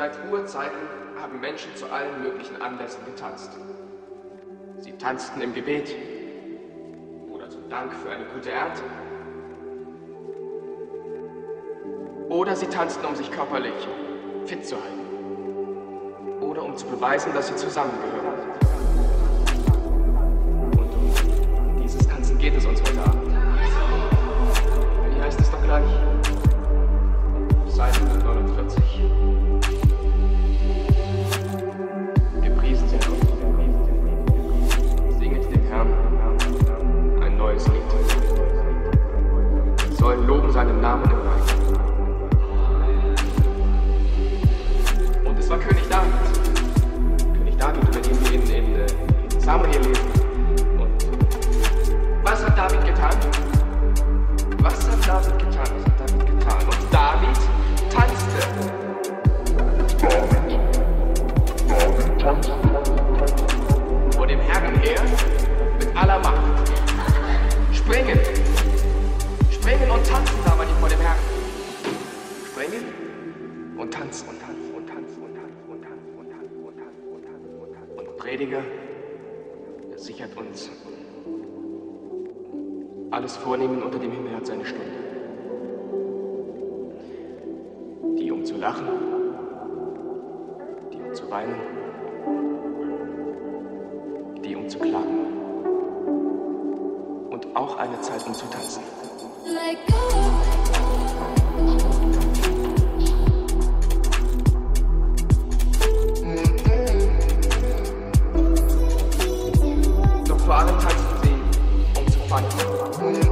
Seit Urzeiten haben Menschen zu allen möglichen Anlässen getanzt. Sie tanzten im Gebet oder zum Dank für eine gute Ernte. Oder sie tanzten, um sich körperlich fit zu halten. Oder um zu beweisen, dass sie zusammengehören. Und um dieses Tanzen geht es uns heute Abend. Wie heißt es doch gleich? Seinen Namen im Reich. Und es war König David. König David, über den wir in, in Samuel lesen. Vornehmen unter dem Himmel hat seine Stunde. Die um zu lachen, die um zu weinen, die um zu klagen. Und auch eine Zeit um zu tanzen. Doch vor allem tanzen sie, um zu feiern.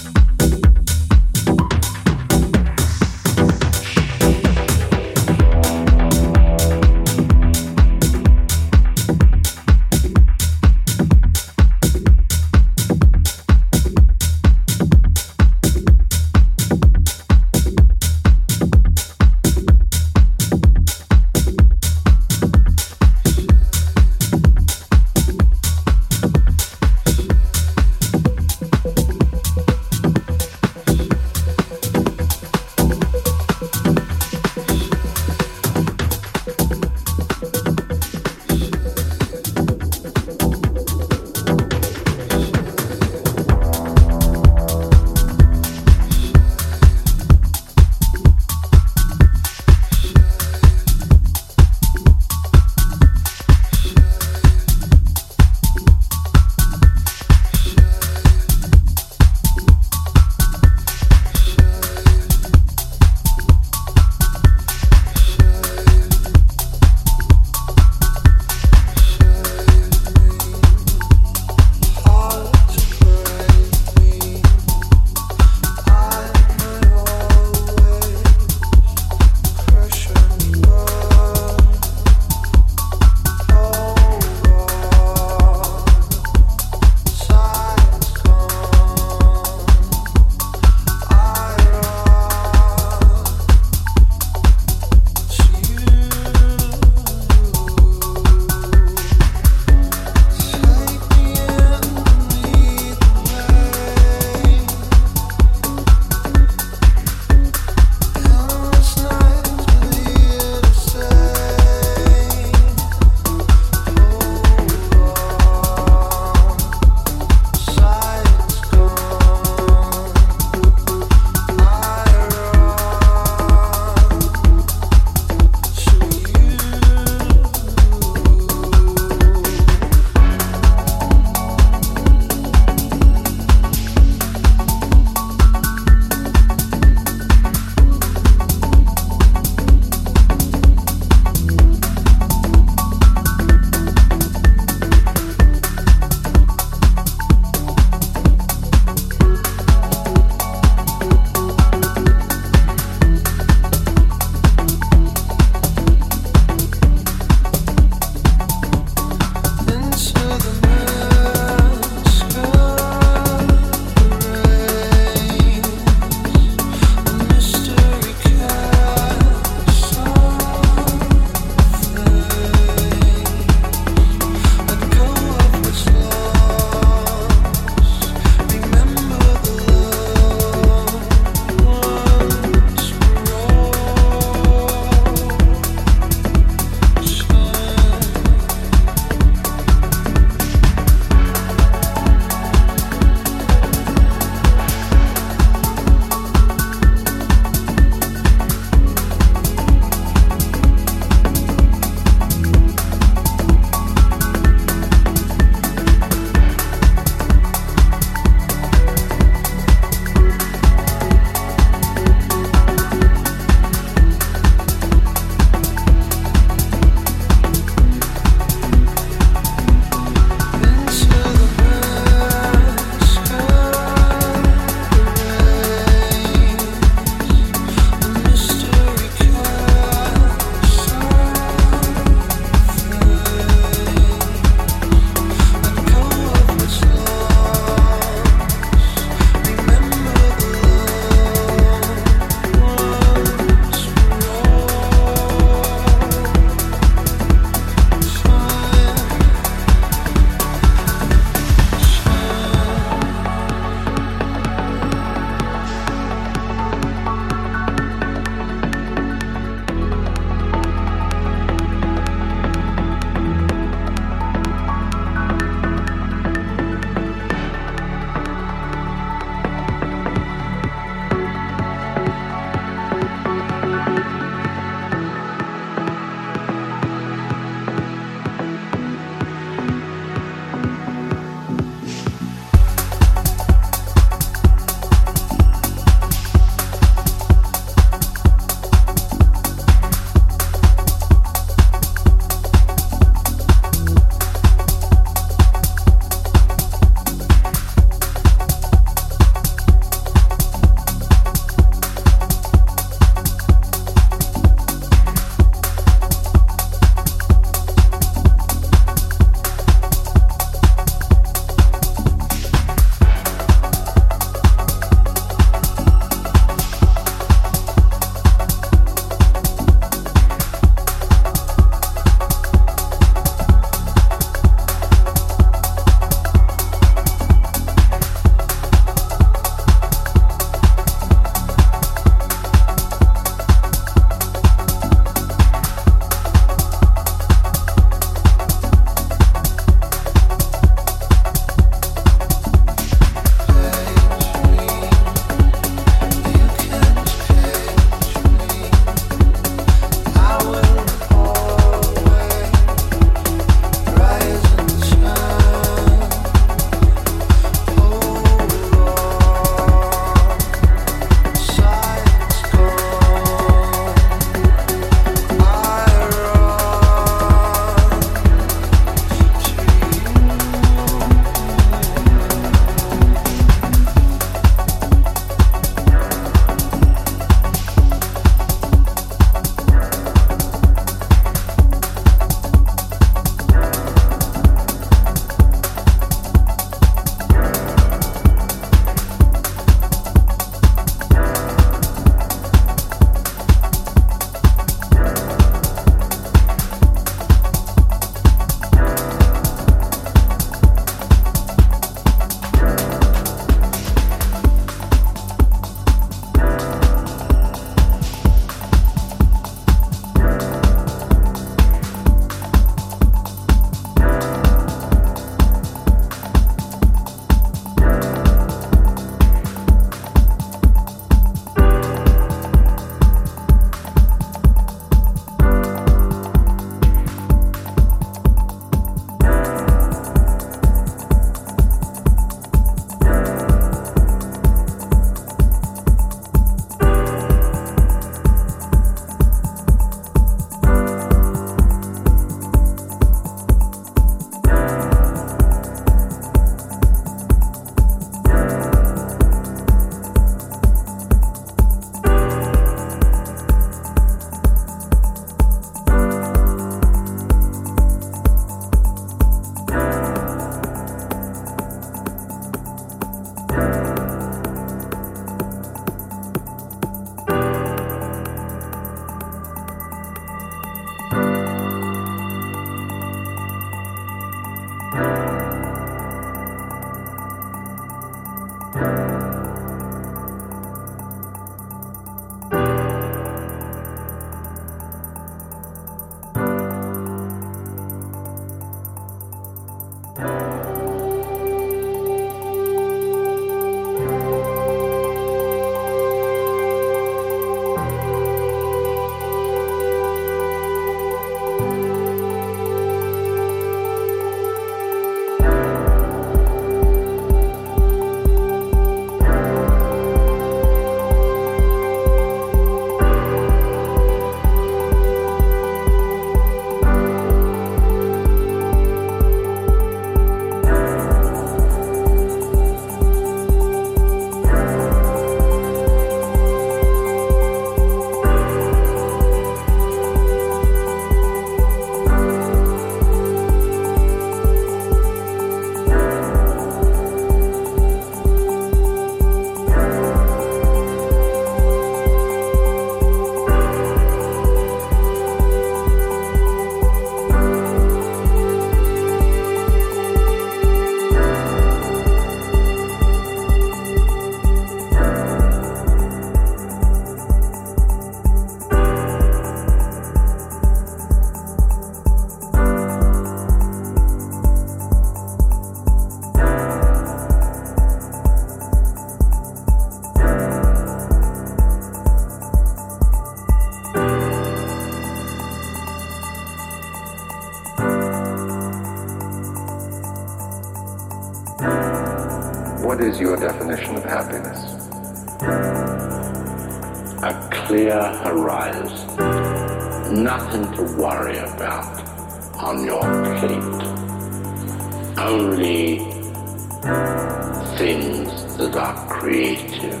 things that are creative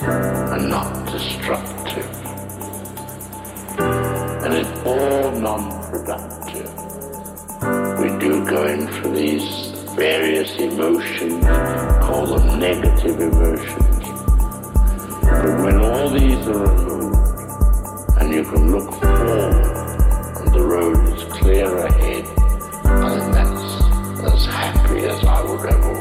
and not destructive. And it's all non-productive. We do go in for these various emotions, call them negative emotions. But when all these are removed and you can look forward and the road is clear ahead, and that's as happy as I would ever